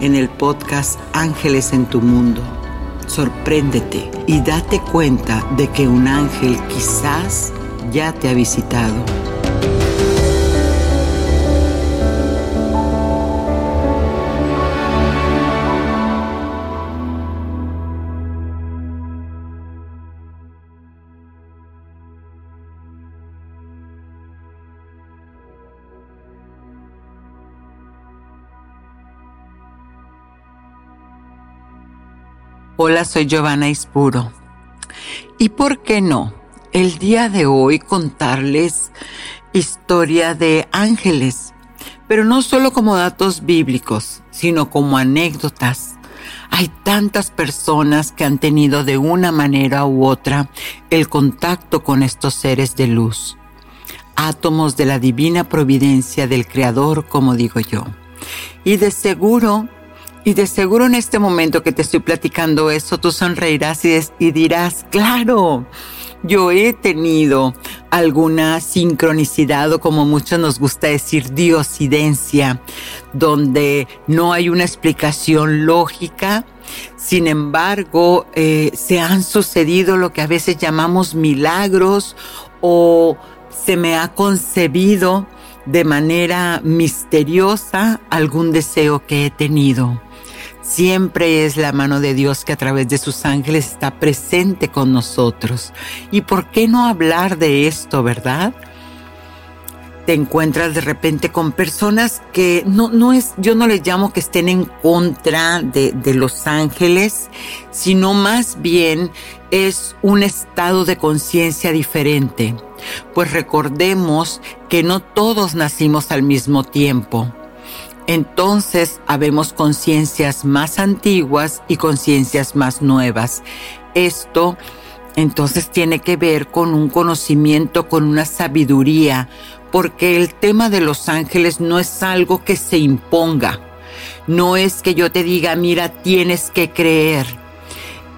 en el podcast Ángeles en tu Mundo. Sorpréndete y date cuenta de que un ángel quizás ya te ha visitado. Hola, soy Giovanna Ispuro. ¿Y por qué no? El día de hoy contarles historia de ángeles, pero no solo como datos bíblicos, sino como anécdotas. Hay tantas personas que han tenido de una manera u otra el contacto con estos seres de luz, átomos de la divina providencia del Creador, como digo yo. Y de seguro y de seguro en este momento que te estoy platicando eso, tú sonreirás y, dirás, claro, yo he tenido alguna sincronicidad o como muchos nos gusta decir diosidencia, donde no hay una explicación lógica. Sin embargo, eh, se han sucedido lo que a veces llamamos milagros o se me ha concebido de manera misteriosa algún deseo que he tenido. Siempre es la mano de Dios que a través de sus ángeles está presente con nosotros. ¿Y por qué no hablar de esto, verdad? Te encuentras de repente con personas que no, no es, yo no les llamo que estén en contra de, de los ángeles, sino más bien es un estado de conciencia diferente. Pues recordemos que no todos nacimos al mismo tiempo entonces habemos conciencias más antiguas y conciencias más nuevas. Esto entonces tiene que ver con un conocimiento, con una sabiduría, porque el tema de los ángeles no es algo que se imponga. No es que yo te diga, mira, tienes que creer.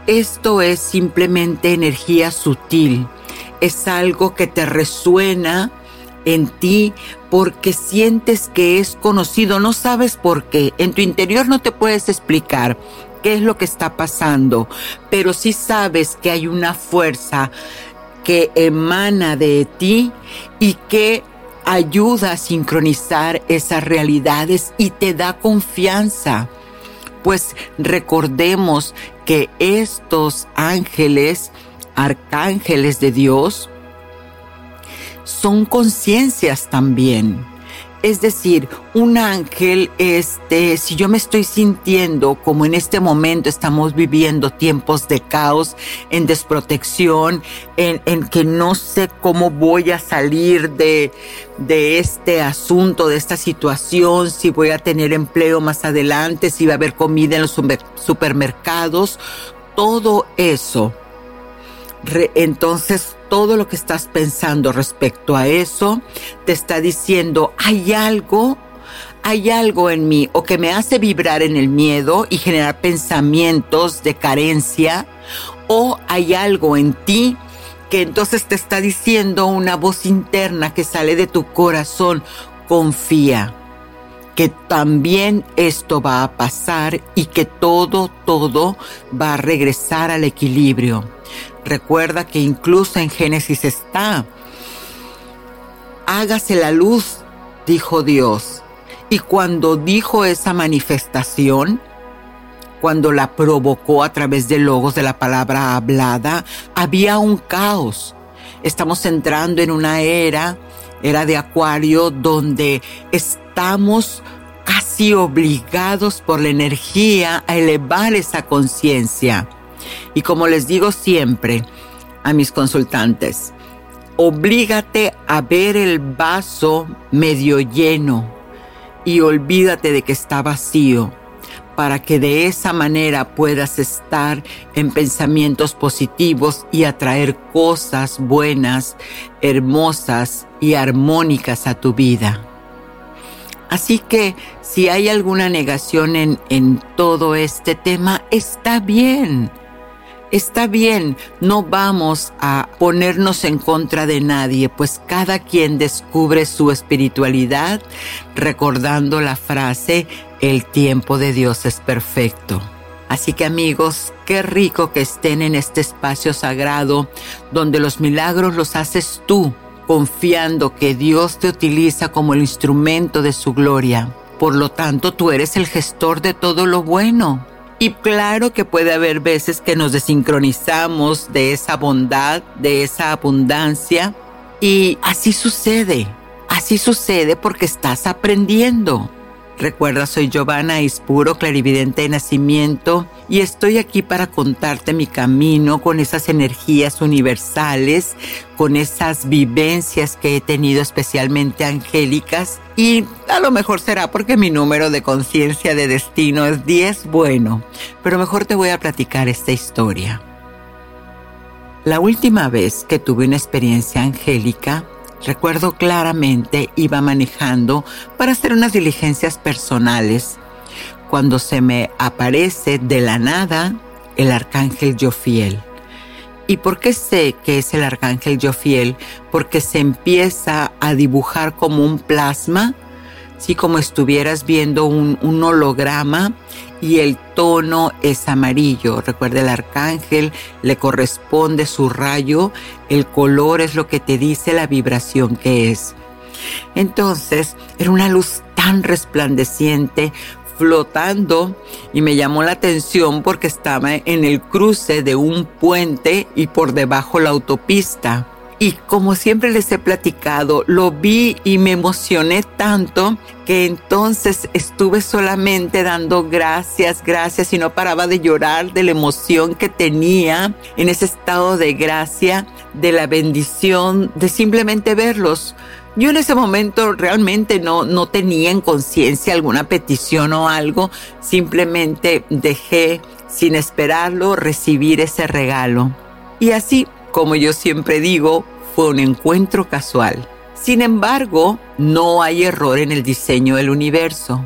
Esto es simplemente energía sutil. Es algo que te resuena en ti porque sientes que es conocido, no sabes por qué, en tu interior no te puedes explicar qué es lo que está pasando, pero sí sabes que hay una fuerza que emana de ti y que ayuda a sincronizar esas realidades y te da confianza. Pues recordemos que estos ángeles, arcángeles de Dios, son conciencias también. Es decir, un ángel, este, si yo me estoy sintiendo como en este momento estamos viviendo tiempos de caos, en desprotección, en, en que no sé cómo voy a salir de, de este asunto, de esta situación, si voy a tener empleo más adelante, si va a haber comida en los supermercados, todo eso. Entonces todo lo que estás pensando respecto a eso te está diciendo, hay algo, hay algo en mí o que me hace vibrar en el miedo y generar pensamientos de carencia o hay algo en ti que entonces te está diciendo una voz interna que sale de tu corazón, confía que también esto va a pasar y que todo, todo va a regresar al equilibrio. Recuerda que incluso en Génesis está, hágase la luz, dijo Dios. Y cuando dijo esa manifestación, cuando la provocó a través de logos de la palabra hablada, había un caos. Estamos entrando en una era, era de Acuario, donde estamos casi obligados por la energía a elevar esa conciencia. Y como les digo siempre a mis consultantes, oblígate a ver el vaso medio lleno y olvídate de que está vacío para que de esa manera puedas estar en pensamientos positivos y atraer cosas buenas, hermosas y armónicas a tu vida. Así que si hay alguna negación en, en todo este tema, está bien. Está bien, no vamos a ponernos en contra de nadie, pues cada quien descubre su espiritualidad recordando la frase, el tiempo de Dios es perfecto. Así que amigos, qué rico que estén en este espacio sagrado donde los milagros los haces tú, confiando que Dios te utiliza como el instrumento de su gloria. Por lo tanto, tú eres el gestor de todo lo bueno. Y claro que puede haber veces que nos desincronizamos de esa bondad, de esa abundancia. Y así sucede. Así sucede porque estás aprendiendo. Recuerda, soy Giovanna Ispuro, clarividente de nacimiento, y estoy aquí para contarte mi camino con esas energías universales, con esas vivencias que he tenido especialmente angélicas, y a lo mejor será porque mi número de conciencia de destino es 10, bueno, pero mejor te voy a platicar esta historia. La última vez que tuve una experiencia angélica, Recuerdo claramente iba manejando para hacer unas diligencias personales cuando se me aparece de la nada el arcángel Jofiel. ¿Y por qué sé que es el arcángel Jofiel? Porque se empieza a dibujar como un plasma sí como estuvieras viendo un, un, holograma y el tono es amarillo. Recuerda, el arcángel le corresponde su rayo, el color es lo que te dice la vibración que es. Entonces, era una luz tan resplandeciente, flotando y me llamó la atención porque estaba en el cruce de un puente y por debajo la autopista. Y como siempre les he platicado, lo vi y me emocioné tanto que entonces estuve solamente dando gracias, gracias y no paraba de llorar de la emoción que tenía en ese estado de gracia, de la bendición, de simplemente verlos. Yo en ese momento realmente no, no tenía en conciencia alguna petición o algo, simplemente dejé sin esperarlo recibir ese regalo. Y así como yo siempre digo, fue un encuentro casual. Sin embargo, no hay error en el diseño del universo.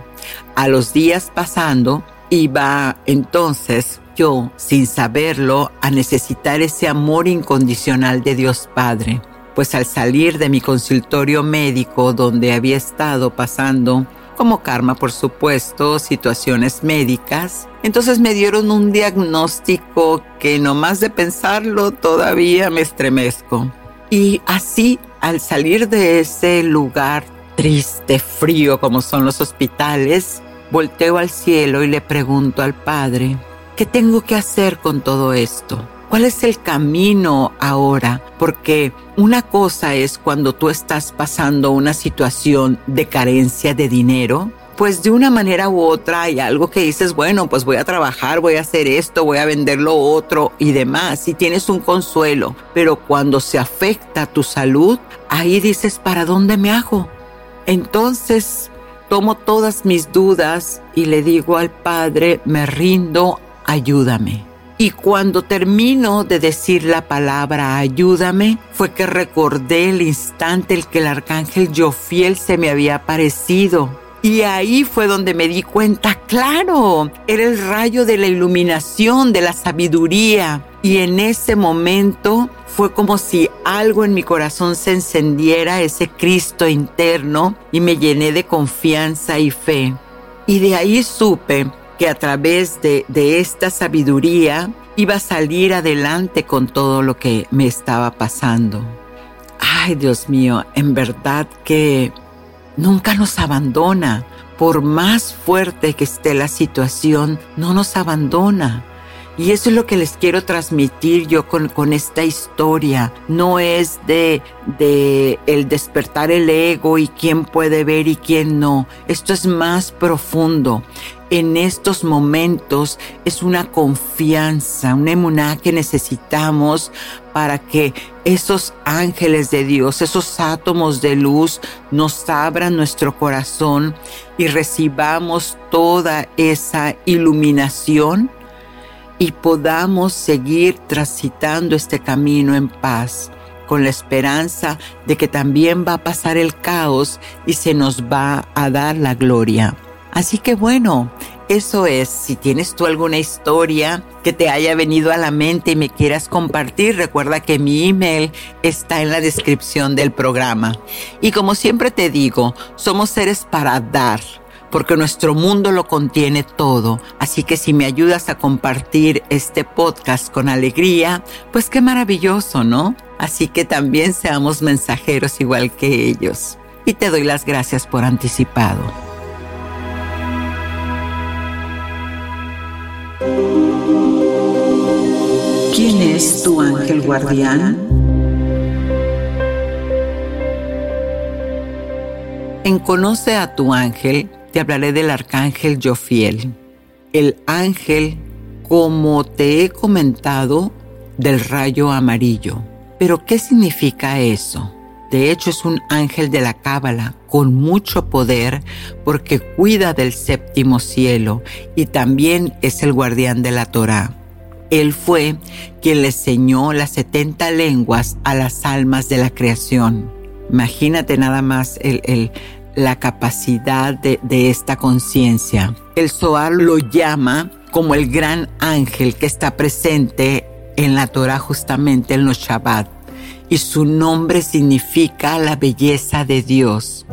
A los días pasando, iba entonces yo, sin saberlo, a necesitar ese amor incondicional de Dios Padre. Pues al salir de mi consultorio médico donde había estado pasando como karma, por supuesto, situaciones médicas. Entonces me dieron un diagnóstico que nomás de pensarlo todavía me estremezco. Y así, al salir de ese lugar triste, frío como son los hospitales, volteo al cielo y le pregunto al Padre, ¿qué tengo que hacer con todo esto? ¿Cuál es el camino ahora? Porque una cosa es cuando tú estás pasando una situación de carencia de dinero, pues de una manera u otra hay algo que dices, bueno, pues voy a trabajar, voy a hacer esto, voy a vender lo otro y demás, y tienes un consuelo, pero cuando se afecta tu salud, ahí dices, ¿para dónde me hago? Entonces tomo todas mis dudas y le digo al Padre, me rindo, ayúdame. Y cuando termino de decir la palabra ayúdame, fue que recordé el instante en que el arcángel Jofiel se me había aparecido. Y ahí fue donde me di cuenta, claro, era el rayo de la iluminación, de la sabiduría. Y en ese momento fue como si algo en mi corazón se encendiera, ese Cristo interno, y me llené de confianza y fe. Y de ahí supe que a través de, de esta sabiduría iba a salir adelante con todo lo que me estaba pasando. Ay, Dios mío, en verdad que nunca nos abandona. Por más fuerte que esté la situación, no nos abandona. Y eso es lo que les quiero transmitir yo con, con esta historia. No es de, de el despertar el ego y quién puede ver y quién no. Esto es más profundo. En estos momentos es una confianza, una emuná que necesitamos para que esos ángeles de Dios, esos átomos de luz nos abran nuestro corazón y recibamos toda esa iluminación y podamos seguir transitando este camino en paz, con la esperanza de que también va a pasar el caos y se nos va a dar la gloria. Así que bueno, eso es, si tienes tú alguna historia que te haya venido a la mente y me quieras compartir, recuerda que mi email está en la descripción del programa. Y como siempre te digo, somos seres para dar porque nuestro mundo lo contiene todo. Así que si me ayudas a compartir este podcast con alegría, pues qué maravilloso, ¿no? Así que también seamos mensajeros igual que ellos. Y te doy las gracias por anticipado. ¿Quién es tu ángel guardián? En Conoce a tu ángel, te hablaré del arcángel Jofiel. El ángel, como te he comentado, del rayo amarillo. Pero ¿qué significa eso? De hecho, es un ángel de la Cábala con mucho poder porque cuida del séptimo cielo y también es el guardián de la Torá. Él fue quien le enseñó las 70 lenguas a las almas de la creación. Imagínate nada más el, la capacidad de, esta conciencia. El Zohar lo llama como el gran ángel que está presente en la Torah justamente en los Shabbat. Y su nombre significa la belleza de Dios.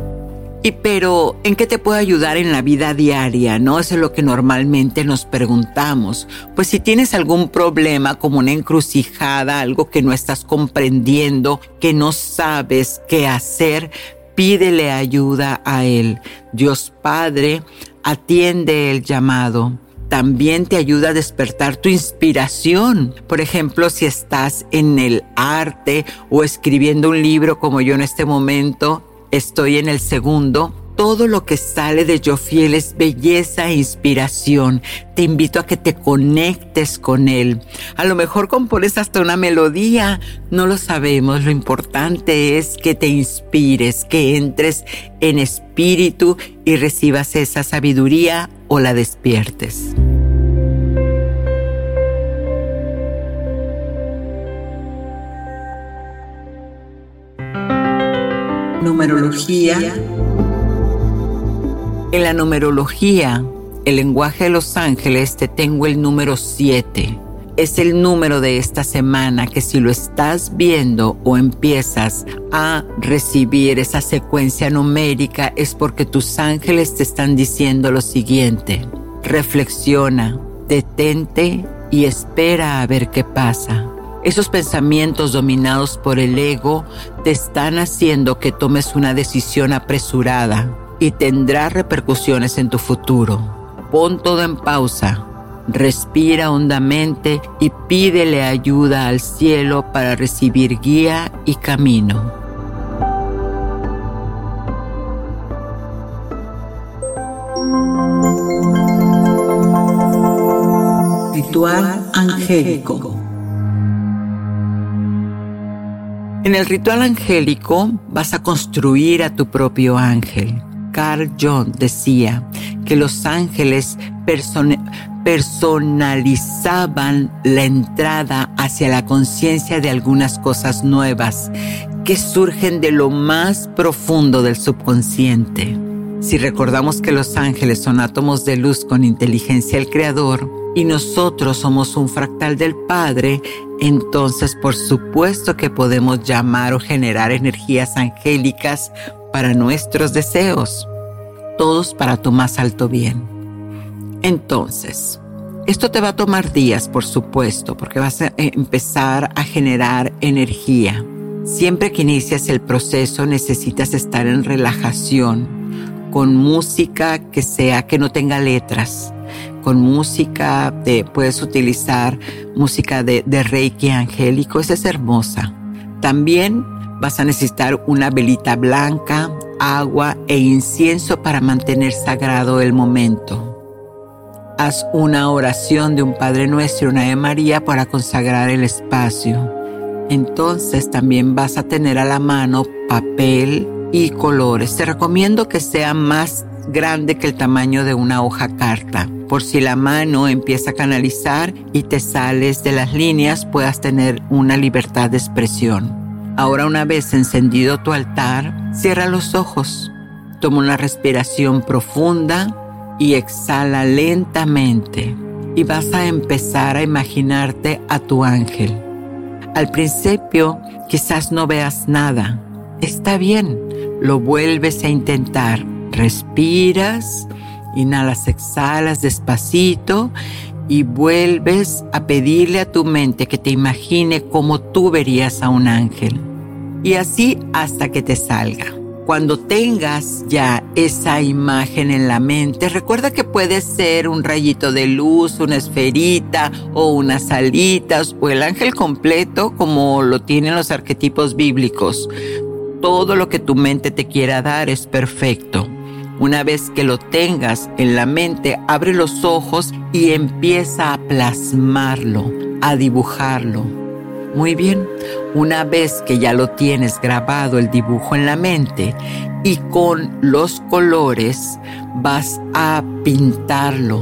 Y pero, ¿en qué te puede ayudar en la vida diaria? ¿No? Eso es lo que normalmente nos preguntamos. Pues si tienes algún problema como una encrucijada, algo que no estás comprendiendo, que no sabes qué hacer, pídele ayuda a Él. Dios Padre atiende el llamado. También te ayuda a despertar tu inspiración. Por ejemplo, si estás en el arte o escribiendo un libro como yo en este momento, estoy en el segundo, todo lo que sale de Yo Fiel es belleza e inspiración. Te invito a que te conectes con Él. A lo mejor compones hasta una melodía, no lo sabemos. Lo importante es que te inspires, que entres en espíritu y recibas esa sabiduría o la despiertes. Numerología en la numerología, el lenguaje de los ángeles, te tengo el número 7. Es el número de esta semana que si lo estás viendo o empiezas a recibir esa secuencia numérica es porque tus ángeles te están diciendo lo siguiente. Reflexiona, detente y espera a ver qué pasa. Esos pensamientos dominados por el ego te están haciendo que tomes una decisión apresurada y tendrá repercusiones en tu futuro. Pon todo en pausa, respira hondamente y pídele ayuda al cielo para recibir guía y camino. Ritual angélico. En el ritual angélico vas a construir a tu propio ángel. Carl Jung decía que los ángeles personalizaban la entrada hacia la conciencia de algunas cosas nuevas que surgen de lo más profundo del subconsciente. Si recordamos que los ángeles son átomos de luz con inteligencia del Creador, y nosotros somos un fractal del Padre, entonces por supuesto que podemos llamar o generar energías angélicas para nuestros deseos, todos para tu más alto bien. Entonces, esto te va a tomar días, por supuesto, porque vas a empezar a generar energía. Siempre que inicias el proceso necesitas estar en relajación, con música que sea, que no tenga letras, con música, de, puedes utilizar música de, de Reiki angélico, esa es hermosa. También vas a necesitar una velita blanca, agua e incienso para mantener sagrado el momento. Haz una oración de un Padre Nuestro y una de María para consagrar el espacio. Entonces también vas a tener a la mano papel y colores. Te recomiendo que sea más grande que el tamaño de una hoja carta. Por si la mano empieza a canalizar y te sales de las líneas, puedas tener una libertad de expresión. Ahora una vez encendido tu altar, cierra los ojos. Toma una respiración profunda y exhala lentamente y vas a empezar a imaginarte a tu ángel. Al principio quizás no veas nada. Está bien, lo vuelves a intentar. Respiras, inhalas, exhalas despacito y vuelves a pedirle a tu mente que te imagine cómo tú verías a un ángel. Y así hasta que te salga. Cuando tengas ya esa imagen en la mente, recuerda que puede ser un rayito de luz, una esferita o unas alitas o el ángel completo como lo tienen los arquetipos bíblicos. Todo lo que tu mente te quiera dar es perfecto. Una vez que lo tengas en la mente, abre los ojos y empieza a plasmarlo, a dibujarlo muy bien, una vez que ya lo tienes grabado el dibujo en la mente y con los colores vas a pintarlo.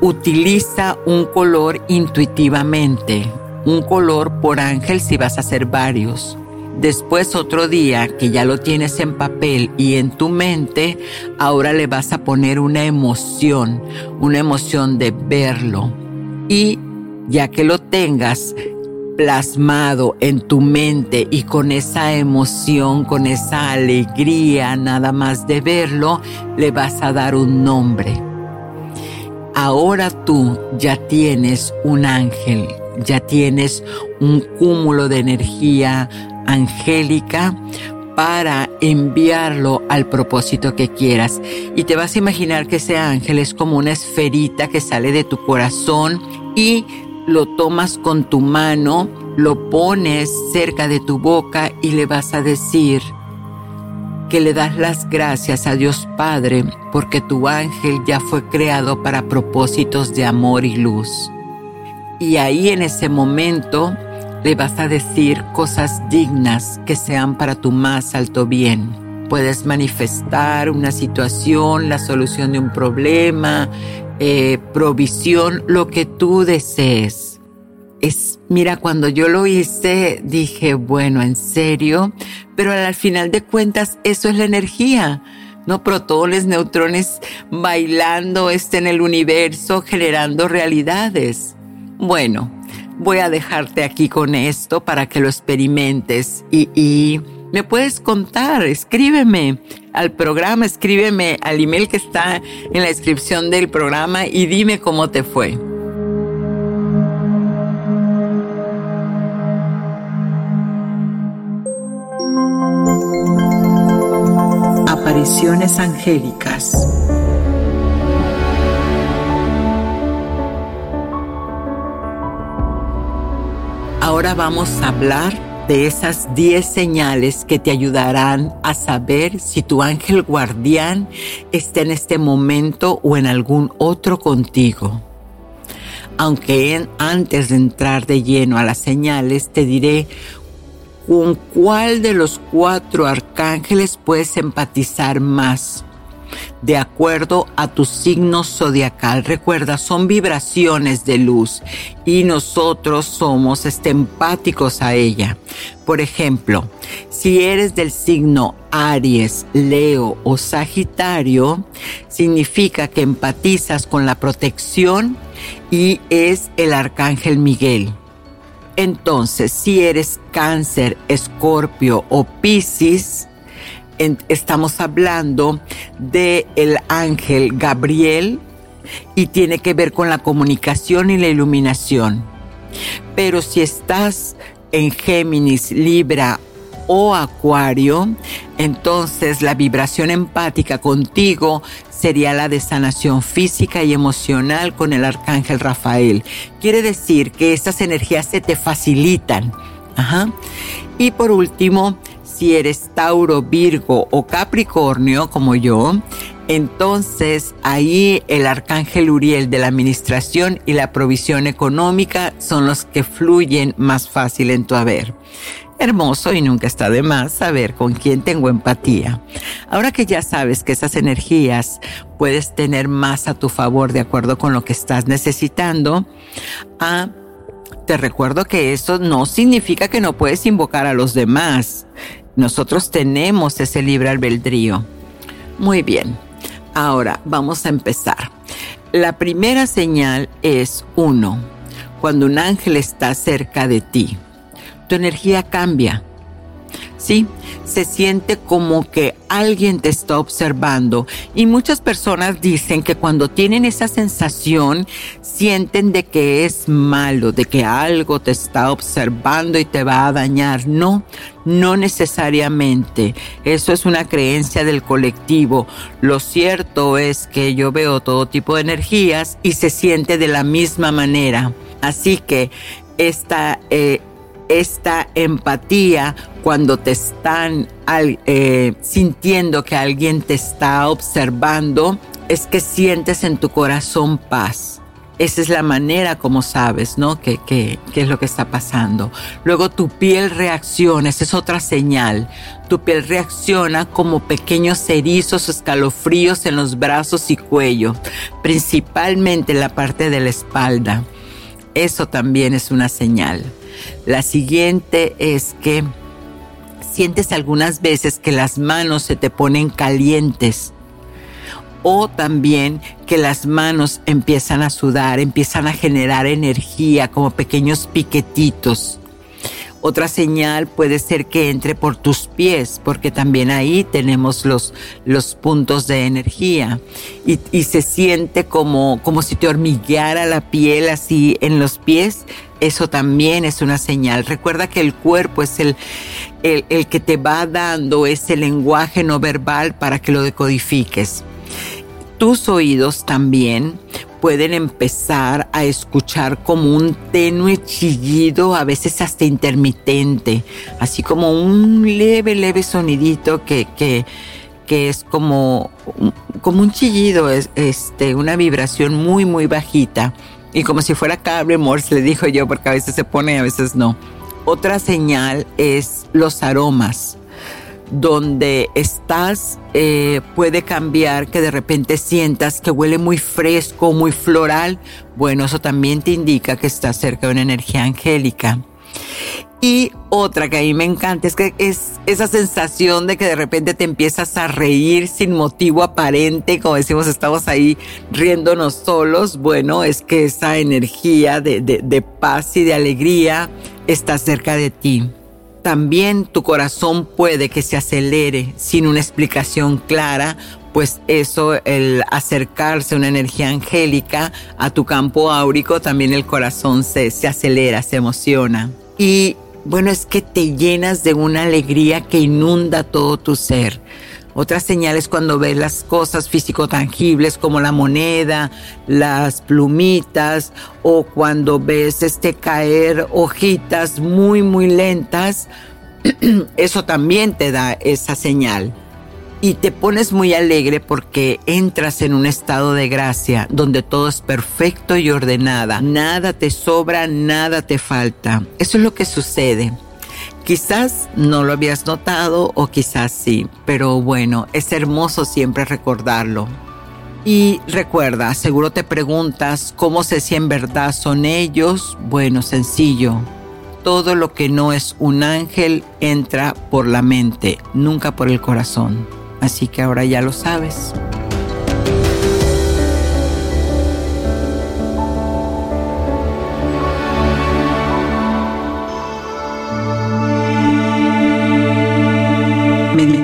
Utiliza un color intuitivamente, un color por ángel si vas a hacer varios. Después otro día que ya lo tienes en papel y en tu mente, ahora le vas a poner una emoción, una emoción de verlo. Y ya que lo tengas, plasmado en tu mente y con esa emoción, con esa alegría, nada más de verlo, le vas a dar un nombre. Ahora tú ya tienes un ángel, ya tienes un cúmulo de energía angélica para enviarlo al propósito que quieras. Y te vas a imaginar que ese ángel es como una esferita que sale de tu corazón y lo tomas con tu mano, lo pones cerca de tu boca y le vas a decir que le das las gracias a Dios Padre porque tu ángel ya fue creado para propósitos de amor y luz. Y ahí en ese momento le vas a decir cosas dignas que sean para tu más alto bien. Puedes manifestar una situación, la solución de un problema, eh, provisión, lo que tú desees. Es, mira, cuando yo lo hice, dije, bueno, en serio, pero al final de cuentas, eso es la energía. No protones, neutrones bailando este en el universo, generando realidades. Bueno, voy a dejarte aquí con esto para que lo experimentes y, y me puedes contar, escríbeme al programa, escríbeme al email que está en la descripción del programa y dime cómo te fue. Apariciones angélicas. Ahora vamos a hablar de esas 10 señales que te ayudarán a saber si tu ángel guardián está en este momento o en algún otro contigo. Aunque antes de entrar de lleno a las señales, te diré con cuál de los cuatro arcángeles puedes empatizar más de acuerdo a tu signo zodiacal. Recuerda, son vibraciones de luz y nosotros somos este, empáticos a ella. Por ejemplo, si eres del signo Aries, Leo o Sagitario, significa que empatizas con la protección y es el arcángel Miguel. Entonces, si eres cáncer, escorpio o piscis, estamos hablando de el ángel Gabriel y tiene que ver con la comunicación y la iluminación. Pero si estás en Géminis, Libra o Acuario, entonces la vibración empática contigo sería la de sanación física y emocional con el arcángel Rafael. Quiere decir que estas energías se te facilitan. Y por último, si eres Tauro, Virgo o Capricornio como yo, entonces ahí el arcángel Uriel de la administración y la provisión económica son los que fluyen más fácil en tu haber. Hermoso y nunca está de más saber con quién tengo empatía. Ahora que ya sabes que esas energías puedes tener más a tu favor de acuerdo con lo que estás necesitando, ah, te recuerdo que eso no significa que no puedes invocar a los demás. Nosotros tenemos ese libre albedrío. Muy bien, ahora vamos a empezar. La primera señal es uno, cuando un ángel está cerca de ti. Tu energía cambia ¿sí? Se siente como que alguien te está observando y muchas personas dicen que cuando tienen esa sensación sienten de que es malo, de que algo te está observando y te va a dañar. No, no necesariamente. Eso es una creencia del colectivo. Lo cierto es que yo veo todo tipo de energías y se siente de la misma manera. Así que esta... Eh, esta empatía cuando te están eh, sintiendo que alguien te está observando, es que sientes en tu corazón paz. Esa es la manera como sabes, ¿no? ¿Qué, qué, qué es lo que está pasando? Luego tu piel reacciona, esa es otra señal. Tu piel reacciona como pequeños erizos escalofríos en los brazos y cuello, principalmente en la parte de la espalda. Eso también es una señal. La siguiente es que sientes algunas veces que las manos se te ponen calientes o también que las manos empiezan a sudar, empiezan a generar energía como pequeños piquetitos. Otra señal puede ser que entre por tus pies, porque también ahí tenemos los, los puntos de energía y, se siente como, como si te hormigueara la piel así en los pies. Eso también es una señal. Recuerda que el cuerpo es el, el que te va dando ese lenguaje no verbal para que lo decodifiques. Tus oídos también pueden empezar a escuchar como un tenue chillido, a veces hasta intermitente, así como un leve, leve sonidito que, que, que es como, como un chillido, este, una vibración muy, muy bajita. Y como si fuera cable Morse, le dijo yo, porque a veces se pone y a veces no. Otra señal es los aromas donde estás eh, puede cambiar que de repente sientas que huele muy fresco, muy floral. Bueno, eso también te indica que estás cerca de una energía angélica. Y otra que a mí me encanta es que es esa sensación de que de repente te empiezas a reír sin motivo aparente, como decimos, estamos ahí riéndonos solos. Bueno, es que esa energía de, de paz y de alegría está cerca de ti también tu corazón puede que se acelere sin una explicación clara, pues eso, el acercarse una energía angélica a tu campo áurico, también el corazón se, se acelera, se emociona. Y bueno, es que te llenas de una alegría que inunda todo tu ser. Otras señales cuando ves las cosas físico-tangibles como la moneda, las plumitas o cuando ves este caer hojitas muy muy lentas, eso también te da esa señal. Y te pones muy alegre porque entras en un estado de gracia donde todo es perfecto y ordenada. Nada te sobra, nada te falta. Eso es lo que sucede. Quizás no lo habías notado o quizás sí, pero bueno, es hermoso siempre recordarlo. Y recuerda, seguro te preguntas cómo sé si en verdad son ellos. Bueno, sencillo. Todo lo que no es un ángel entra por la mente, nunca por el corazón. Así que ahora ya lo sabes.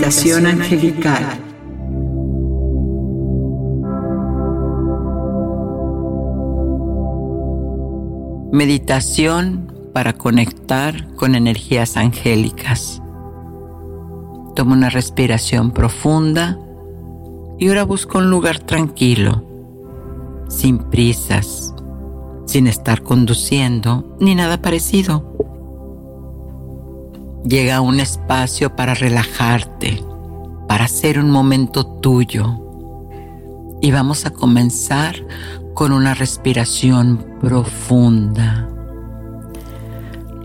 Meditación angelical. Meditación para conectar con energías angélicas. Toma una respiración profunda y ahora busca un lugar tranquilo, sin prisas, sin estar conduciendo ni nada parecido. Llega un espacio para relajarte, para hacer un momento tuyo. Y vamos a comenzar con una respiración profunda.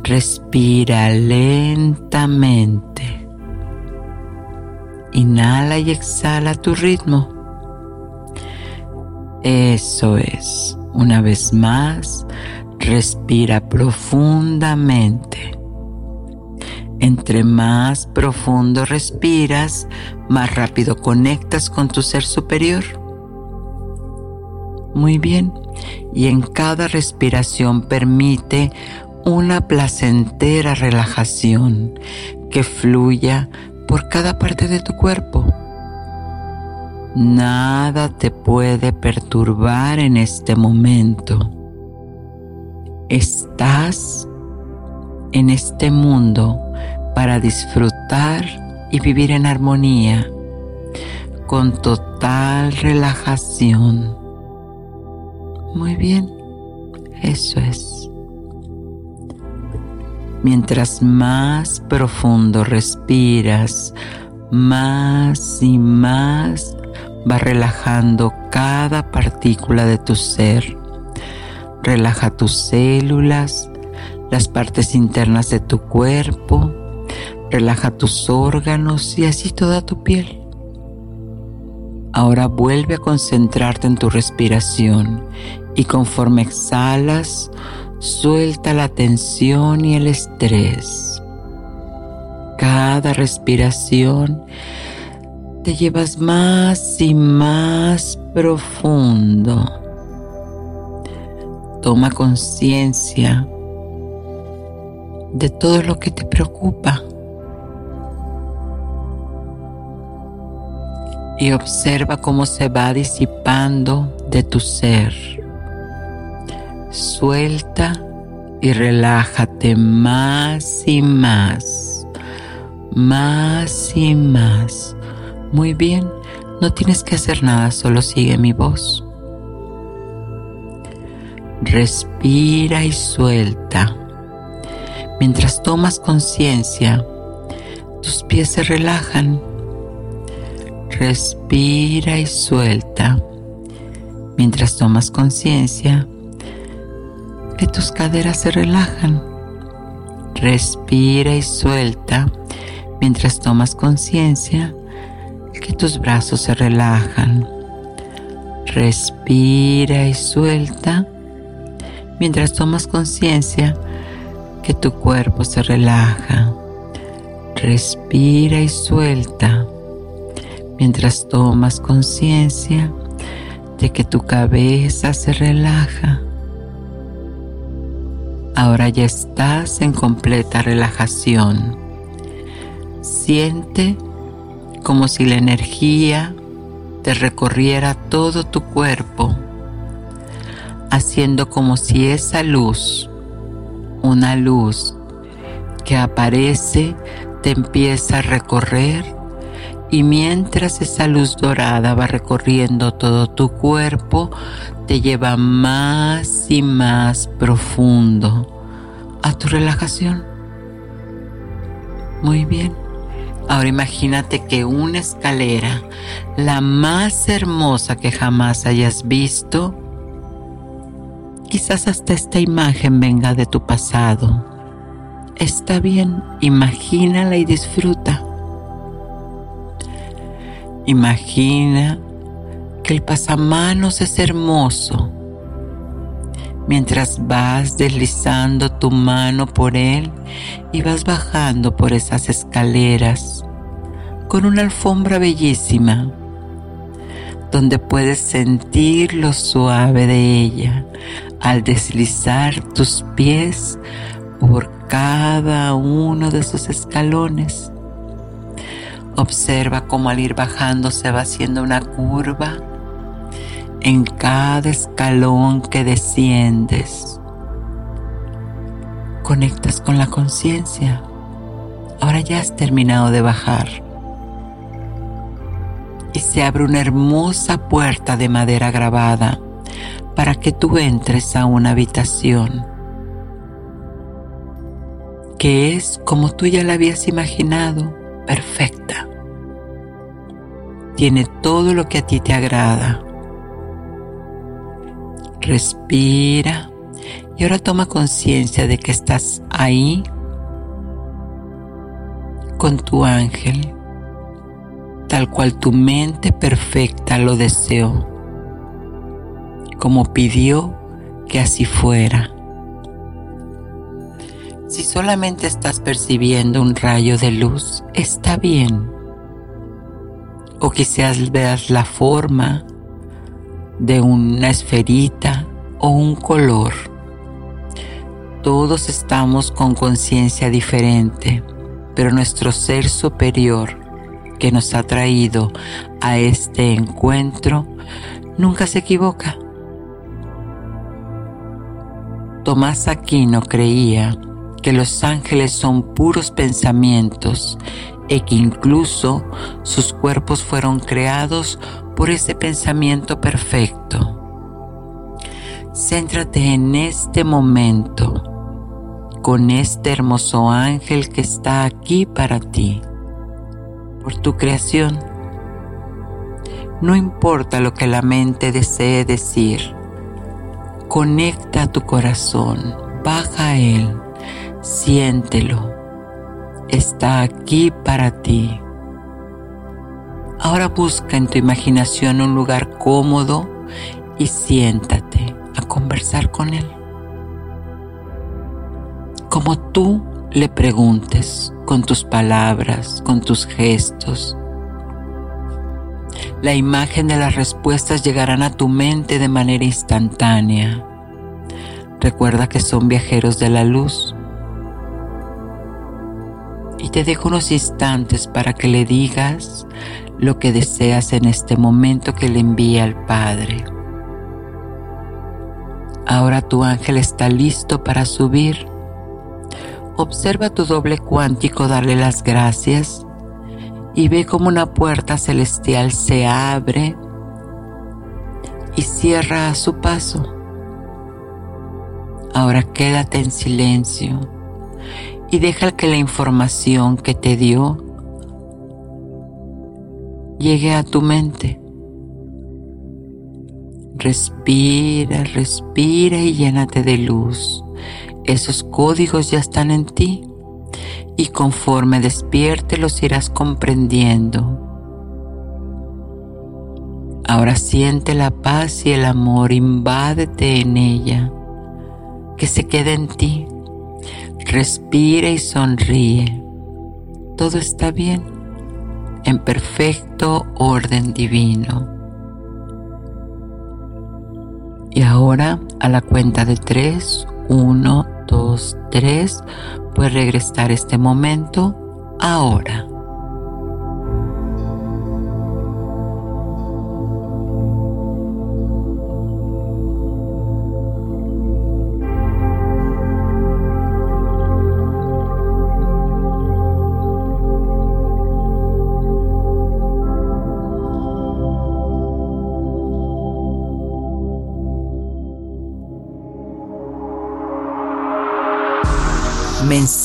Respira lentamente. Inhala y exhala a tu ritmo. Eso es. Una vez más, respira profundamente. Entre más profundo respiras, más rápido conectas con tu ser superior. Muy bien. Y en cada respiración permite una placentera relajación que fluya por cada parte de tu cuerpo. Nada te puede perturbar en este momento. Estás en este mundo para disfrutar y vivir en armonía, con total relajación. Muy bien, eso es. Mientras más profundo respiras, más y más va relajando cada partícula de tu ser. Relaja tus células, las partes internas de tu cuerpo, relaja tus órganos y así toda tu piel. Ahora vuelve a concentrarte en tu respiración y conforme exhalas, suelta la tensión y el estrés. Cada respiración te llevas más y más profundo. Toma conciencia de todo lo que te preocupa y observa cómo se va disipando de tu ser. Suelta y relájate más y más, más y más muy bien, no tienes que hacer nada, solo sigue mi voz. Respira y suelta. Mientras tomas conciencia, tus pies se relajan. Respira y suelta. Mientras tomas conciencia, que tus caderas se relajan. Respira y suelta. Mientras tomas conciencia, que tus brazos se relajan. Respira y suelta mientras tomas conciencia que tu cuerpo se relaja. Respira y suelta mientras tomas conciencia de que tu cabeza se relaja. Ahora ya estás en completa relajación. Siente como si la energía te recorriera todo tu cuerpo, haciendo como si esa luz, una luz que aparece, te empieza a recorrer y mientras esa luz dorada va recorriendo todo tu cuerpo, te lleva más y más profundo a tu relajación. Muy bien. Ahora imagínate que una escalera, la más hermosa que jamás hayas visto, quizás hasta esta imagen venga de tu pasado. Está bien, imagínala y disfruta. Imagina que el pasamanos es hermoso. Mientras vas deslizando tu mano por él y vas bajando por esas escaleras con una alfombra bellísima, donde puedes sentir lo suave de ella al deslizar tus pies por cada uno de esos escalones. Observa cómo al ir bajando se va haciendo una curva en cada escalón que desciendes. Conectas con la conciencia. Ahora ya has terminado de bajar. Y se abre una hermosa puerta de madera grabada para que tú entres a una habitación que es como tú ya la habías imaginado, perfecta. Tiene todo lo que a ti te agrada. Respira y ahora toma conciencia de que estás ahí con tu ángel, tal cual tu mente perfecta lo deseó, como pidió que así fuera. Si solamente estás percibiendo un rayo de luz, está bien. O quizás veas la forma de una esferita o un color. Todos estamos con conciencia diferente, pero nuestro ser superior que nos ha traído a este encuentro nunca se equivoca. Tomás Aquino creía que los ángeles son puros pensamientos y que incluso sus cuerpos fueron creados por ese pensamiento perfecto. Céntrate en este momento con este hermoso ángel que está aquí para ti, por tu creación. No importa lo que la mente desee decir, conecta tu corazón, baja a él Siéntelo. Está aquí para ti. Ahora busca en tu imaginación un lugar cómodo y siéntate a conversar con él. Como tú le preguntes con tus palabras, con tus gestos. La imagen de las respuestas llegarán a tu mente de manera instantánea. Recuerda que son viajeros de la luz y te dejo unos instantes para que le digas lo que deseas en este momento que le envía al Padre. Ahora tu ángel está listo para subir. Observa tu doble cuántico darle las gracias y ve como una puerta celestial se abre y cierra a su paso. Ahora quédate en silencio y deja que la información que te dio llegue a tu mente. Respira, respira y llénate de luz. Esos códigos ya están en ti y conforme despierte los irás comprendiendo. Ahora siente la paz y el amor, invádete en ella, que se quede en ti Respira y sonríe. Todo está bien, en perfecto orden divino. Y ahora a la cuenta de tres, uno, dos, tres, puedes regresar este momento ahora.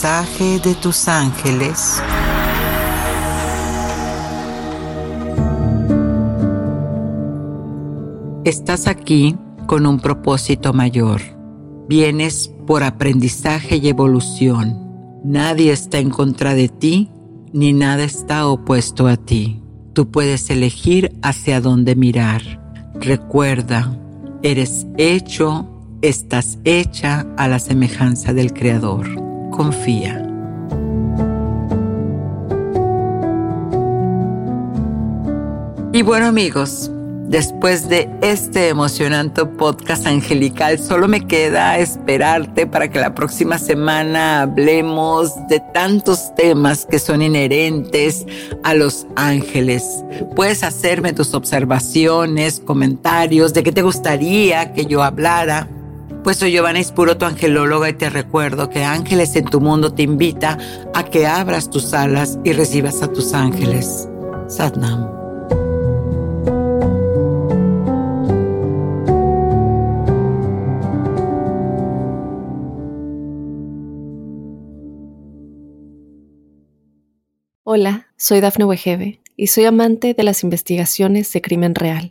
De tus ángeles. Estás aquí con un propósito mayor. Vienes por aprendizaje y evolución. Nadie está en contra de ti, ni nada está opuesto a ti. Tú puedes elegir hacia dónde mirar. Recuerda, eres hecho, estás hecha a la semejanza del Creador confía. Y bueno amigos, después de este emocionante podcast angelical, solo me queda esperarte para que la próxima semana hablemos de tantos temas que son inherentes a los ángeles. Puedes hacerme tus observaciones, comentarios de qué te gustaría que yo hablara. Pues soy Giovanna Ispuro, tu angelóloga, y te recuerdo que Ángeles en tu Mundo te invita a que abras tus alas y recibas a tus ángeles. Satnam. Hola, soy Dafne Wegebe y soy amante de las investigaciones de crimen real.